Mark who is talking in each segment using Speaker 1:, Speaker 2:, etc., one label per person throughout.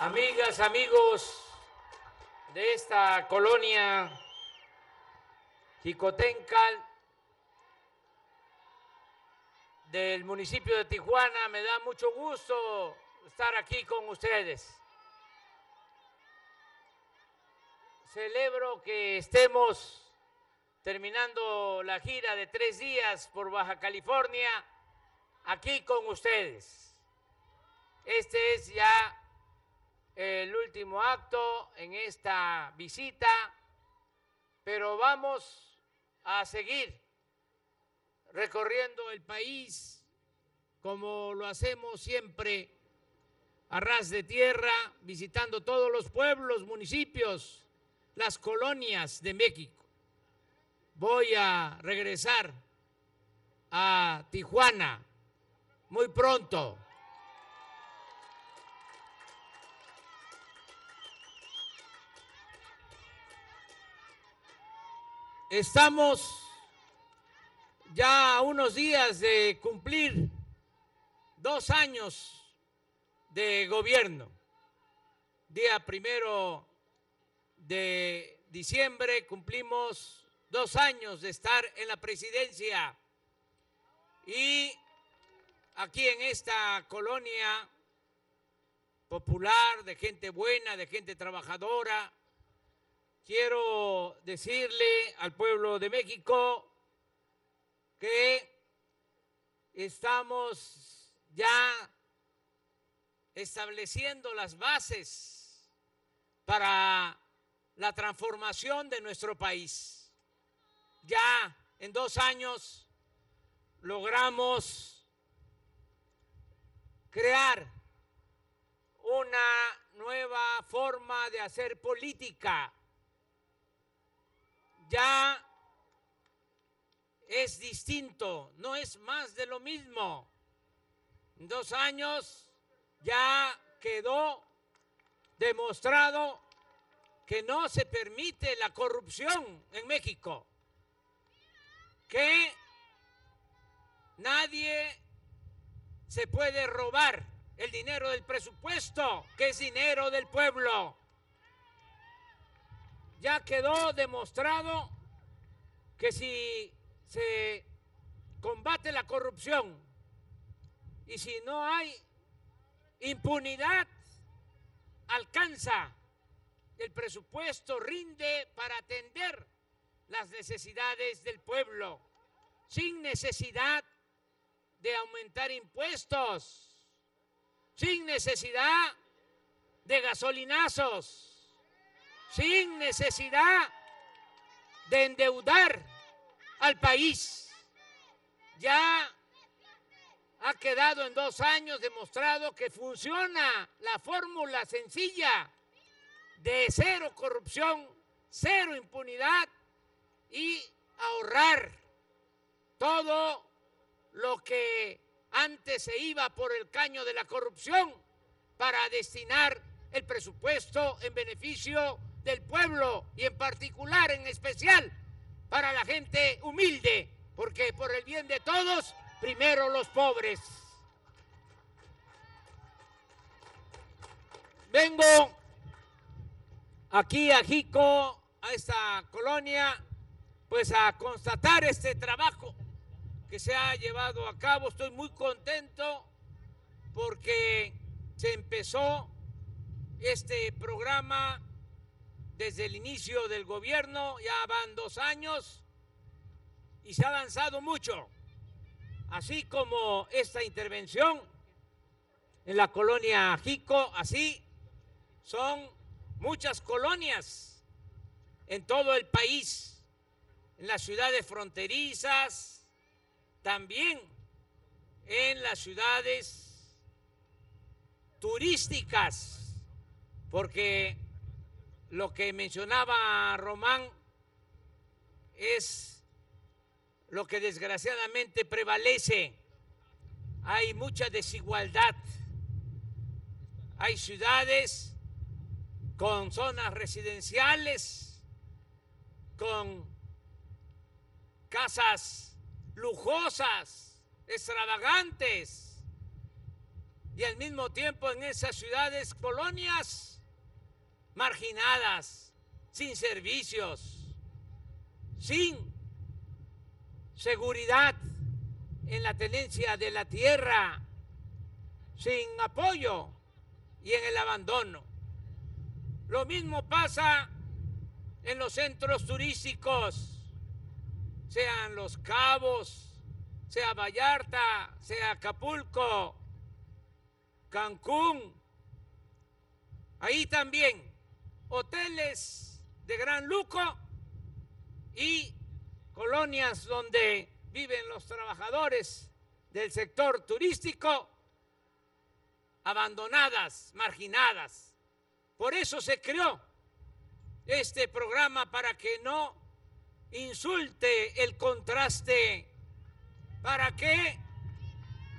Speaker 1: amigas, amigos de esta colonia Jicotencal del municipio de Tijuana, me da mucho gusto estar aquí con ustedes. Celebro que estemos terminando la gira de tres días por Baja California aquí con ustedes. Este es ya el último acto en esta visita, pero vamos a seguir recorriendo el país como lo hacemos siempre a ras de tierra, visitando todos los pueblos, municipios, las colonias de México. Voy a regresar a Tijuana muy pronto. Estamos ya unos días de cumplir dos años de gobierno. Día primero de diciembre cumplimos dos años de estar en la presidencia y aquí en esta colonia popular, de gente buena, de gente trabajadora, quiero decirle al pueblo de México que estamos ya estableciendo las bases para la transformación de nuestro país. Ya en dos años logramos crear una nueva forma de hacer política ya es distinto, no es más de lo mismo. En dos años ya quedó demostrado que no se permite la corrupción en México, que nadie se puede robar el dinero del presupuesto, que es dinero del pueblo ya quedó demostrado que si se combate la corrupción y si no hay impunidad, alcanza. El presupuesto, rinde para atender las necesidades del pueblo, sin necesidad de aumentar impuestos, sin necesidad de gasolinazos sin necesidad de endeudar al país. Ya ha quedado en dos años demostrado que funciona la fórmula sencilla de cero corrupción, cero impunidad y ahorrar todo lo que antes se iba por el caño de la corrupción para destinar el presupuesto en beneficio del pueblo y en particular, en especial, para la gente humilde, porque por el bien de todos, primero los pobres. Vengo aquí a Jico, a esta colonia, pues a constatar este trabajo que se ha llevado a cabo. Estoy muy contento porque se empezó este programa desde el inicio del gobierno, ya van dos años y se ha avanzado mucho, así como esta intervención en la colonia Jico, así son muchas colonias en todo el país, en las ciudades fronterizas, también en las ciudades turísticas, porque lo que mencionaba Román es lo que desgraciadamente prevalece. Hay mucha desigualdad. Hay ciudades con zonas residenciales, con casas lujosas, extravagantes, y al mismo tiempo en esas ciudades, colonias marginadas, sin servicios, sin seguridad en la tenencia de la tierra, sin apoyo y en el abandono. Lo mismo pasa en los centros turísticos, sean Los Cabos, sea Vallarta, sea Acapulco, Cancún. Ahí también hoteles de gran lujo y colonias donde viven los trabajadores del sector turístico abandonadas, marginadas. Por eso se creó este programa para que no insulte el contraste, para que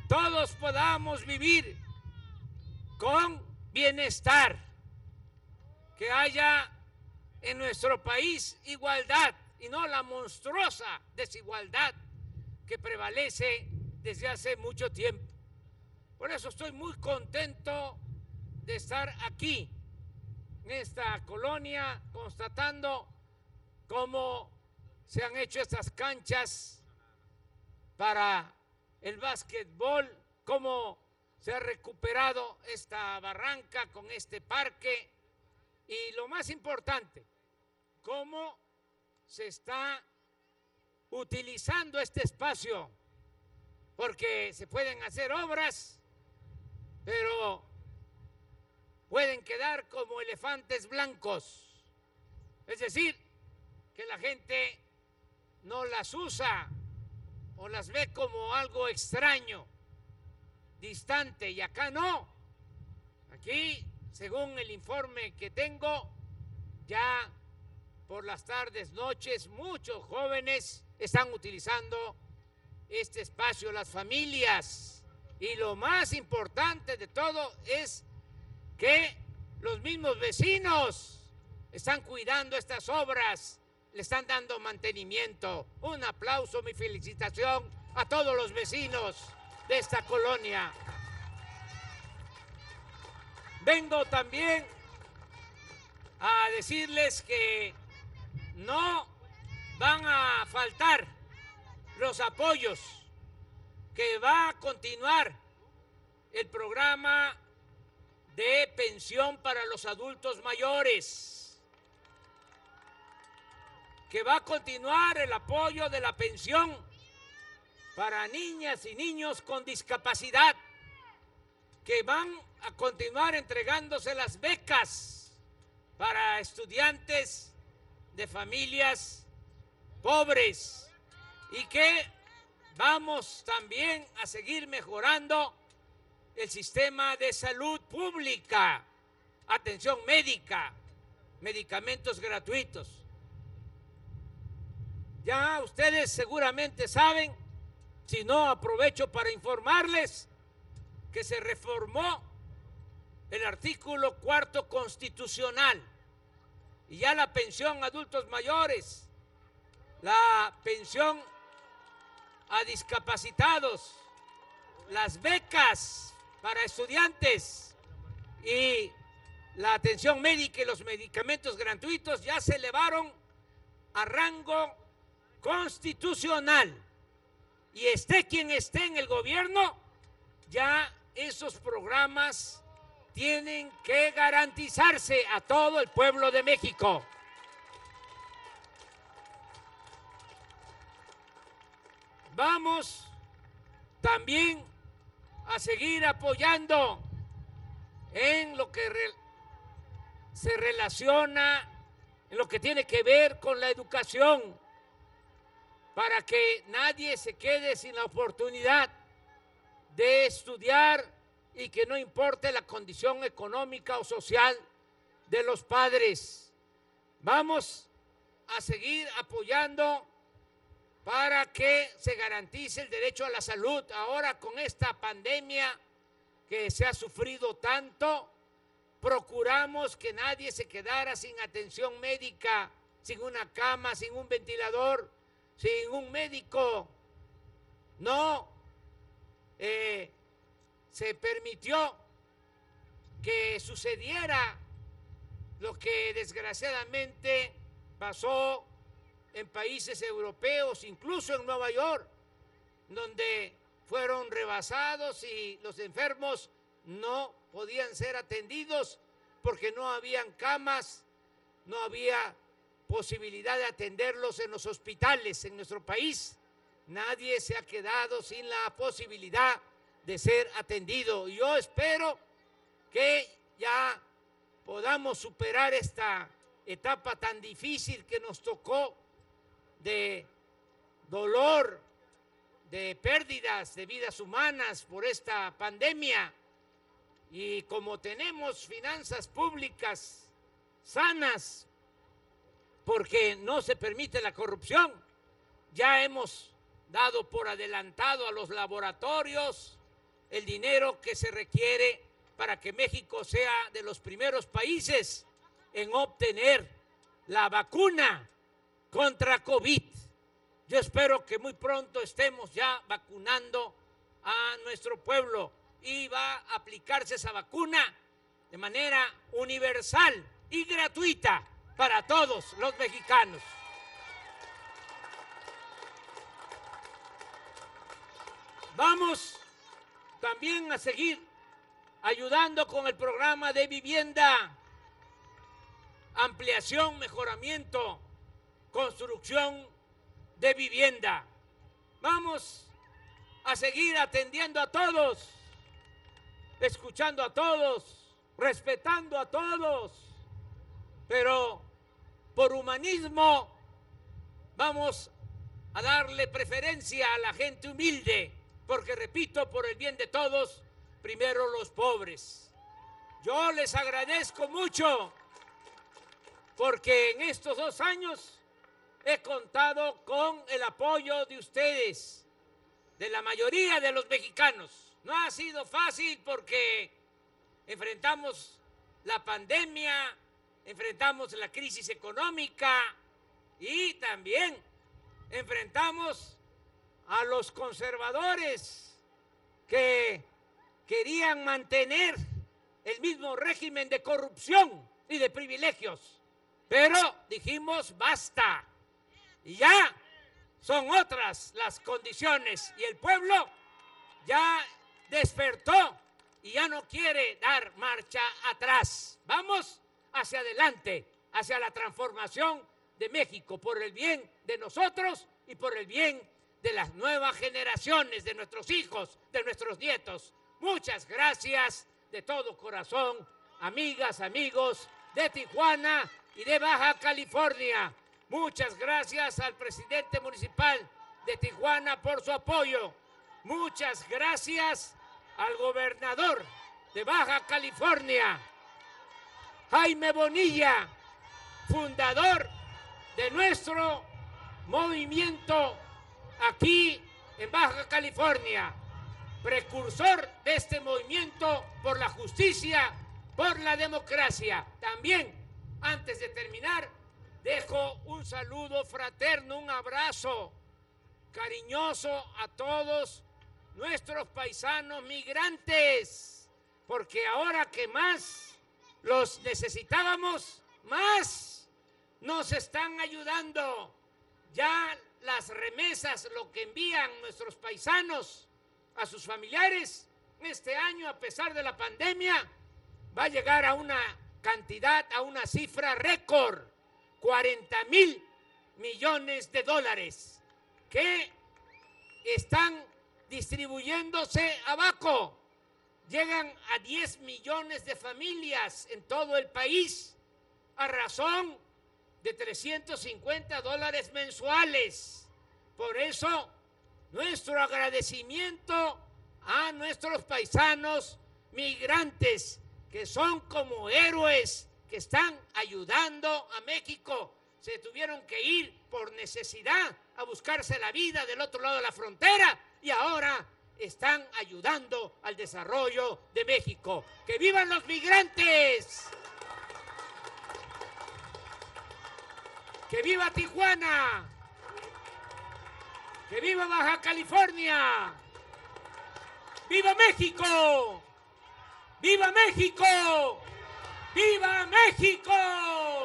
Speaker 1: todos podamos vivir con bienestar, que haya en nuestro país igualdad y no la monstruosa desigualdad que prevalece desde hace mucho tiempo. Por eso estoy muy contento de estar aquí, en esta colonia, constatando cómo se han hecho estas canchas para el básquetbol, cómo se ha recuperado esta barranca con este parque y lo más importante, cómo se está utilizando este espacio, porque se pueden hacer obras, pero pueden quedar como elefantes blancos. Es decir, que la gente no las usa o las ve como algo extraño, distante, y acá no. Aquí, según el informe que tengo, ya por las tardes, noches, muchos jóvenes están utilizando este espacio, las familias. Y lo más importante de todo es que los mismos vecinos están cuidando estas obras, le están dando mantenimiento. Un aplauso, mi felicitación a todos los vecinos de esta colonia. Vengo también a decirles que no van a faltar los apoyos, que va a continuar el programa de pensión para los adultos mayores, que va a continuar el apoyo de la pensión para niñas y niños con discapacidad, que van a continuar entregándose las becas para estudiantes de familias pobres y que vamos también a seguir mejorando el sistema de salud pública, atención médica, medicamentos gratuitos. Ya ustedes seguramente saben, si no aprovecho para informarles que se reformó el artículo cuarto constitucional y ya la pensión a adultos mayores, la pensión a discapacitados, las becas para estudiantes y la atención médica y los medicamentos gratuitos ya se elevaron a rango constitucional. Y esté quien esté en el gobierno, ya esos programas tienen que garantizarse a todo el pueblo de México. Vamos también a seguir apoyando en lo que se relaciona, en lo que tiene que ver con la educación, para que nadie se quede sin la oportunidad de estudiar y que no importe la condición económica o social de los padres. Vamos a seguir apoyando para que se garantice el derecho a la salud. Ahora con esta pandemia que se ha sufrido tanto, procuramos que nadie se quedara sin atención médica, sin una cama, sin un ventilador, sin un médico. No, eh, se permitió que sucediera lo que desgraciadamente pasó en países europeos, incluso en Nueva York, donde fueron rebasados y los enfermos no podían ser atendidos porque no habían camas, no había posibilidad de atenderlos en los hospitales en nuestro país. Nadie se ha quedado sin la posibilidad de ser atendido. Yo espero que ya podamos superar esta etapa tan difícil que nos tocó de dolor, de pérdidas de vidas humanas por esta pandemia. Y como tenemos finanzas públicas sanas, porque no se permite la corrupción, ya hemos dado por adelantado a los laboratorios el dinero que se requiere para que México sea de los primeros países en obtener la vacuna contra COVID. Yo espero que muy pronto estemos ya vacunando a nuestro pueblo y va a aplicarse esa vacuna de manera universal y gratuita para todos los mexicanos. Vamos también a seguir ayudando con el programa de vivienda, ampliación, mejoramiento, construcción de vivienda. Vamos a seguir atendiendo a todos, escuchando a todos, respetando a todos, pero por humanismo vamos a darle preferencia a la gente humilde porque repito, por el bien de todos, primero los pobres. Yo les agradezco mucho porque en estos dos años he contado con el apoyo de ustedes, de la mayoría de los mexicanos. No ha sido fácil porque enfrentamos la pandemia, enfrentamos la crisis económica y también enfrentamos a los conservadores que querían mantener el mismo régimen de corrupción y de privilegios. Pero dijimos, basta. Y ya son otras las condiciones y el pueblo ya despertó y ya no quiere dar marcha atrás. Vamos hacia adelante, hacia la transformación de México, por el bien de nosotros y por el bien de las nuevas generaciones, de nuestros hijos, de nuestros nietos. Muchas gracias de todo corazón, amigas, amigos de Tijuana y de Baja California. Muchas gracias al presidente municipal de Tijuana por su apoyo. Muchas gracias al gobernador de Baja California, Jaime Bonilla, fundador de nuestro movimiento aquí en Baja California, precursor de este movimiento por la justicia, por la democracia. También, antes de terminar, dejo un saludo fraterno, un abrazo cariñoso a todos nuestros paisanos migrantes, porque ahora que más los necesitábamos, más nos están ayudando. Ya las remesas, lo que envían nuestros paisanos a sus familiares, este año, a pesar de la pandemia, va a llegar a una cantidad, a una cifra récord, 40 mil millones de dólares, que están distribuyéndose abajo. Llegan a 10 millones de familias en todo el país a razón de 350 dólares mensuales. Por eso, nuestro agradecimiento a nuestros paisanos migrantes, que son como héroes que están ayudando a México. Se tuvieron que ir por necesidad a buscarse la vida del otro lado de la frontera y ahora están ayudando al desarrollo de México. ¡Que vivan los migrantes! ¡Que viva Tijuana! ¡Que viva Baja California! ¡Viva México! ¡Viva México! ¡Viva México!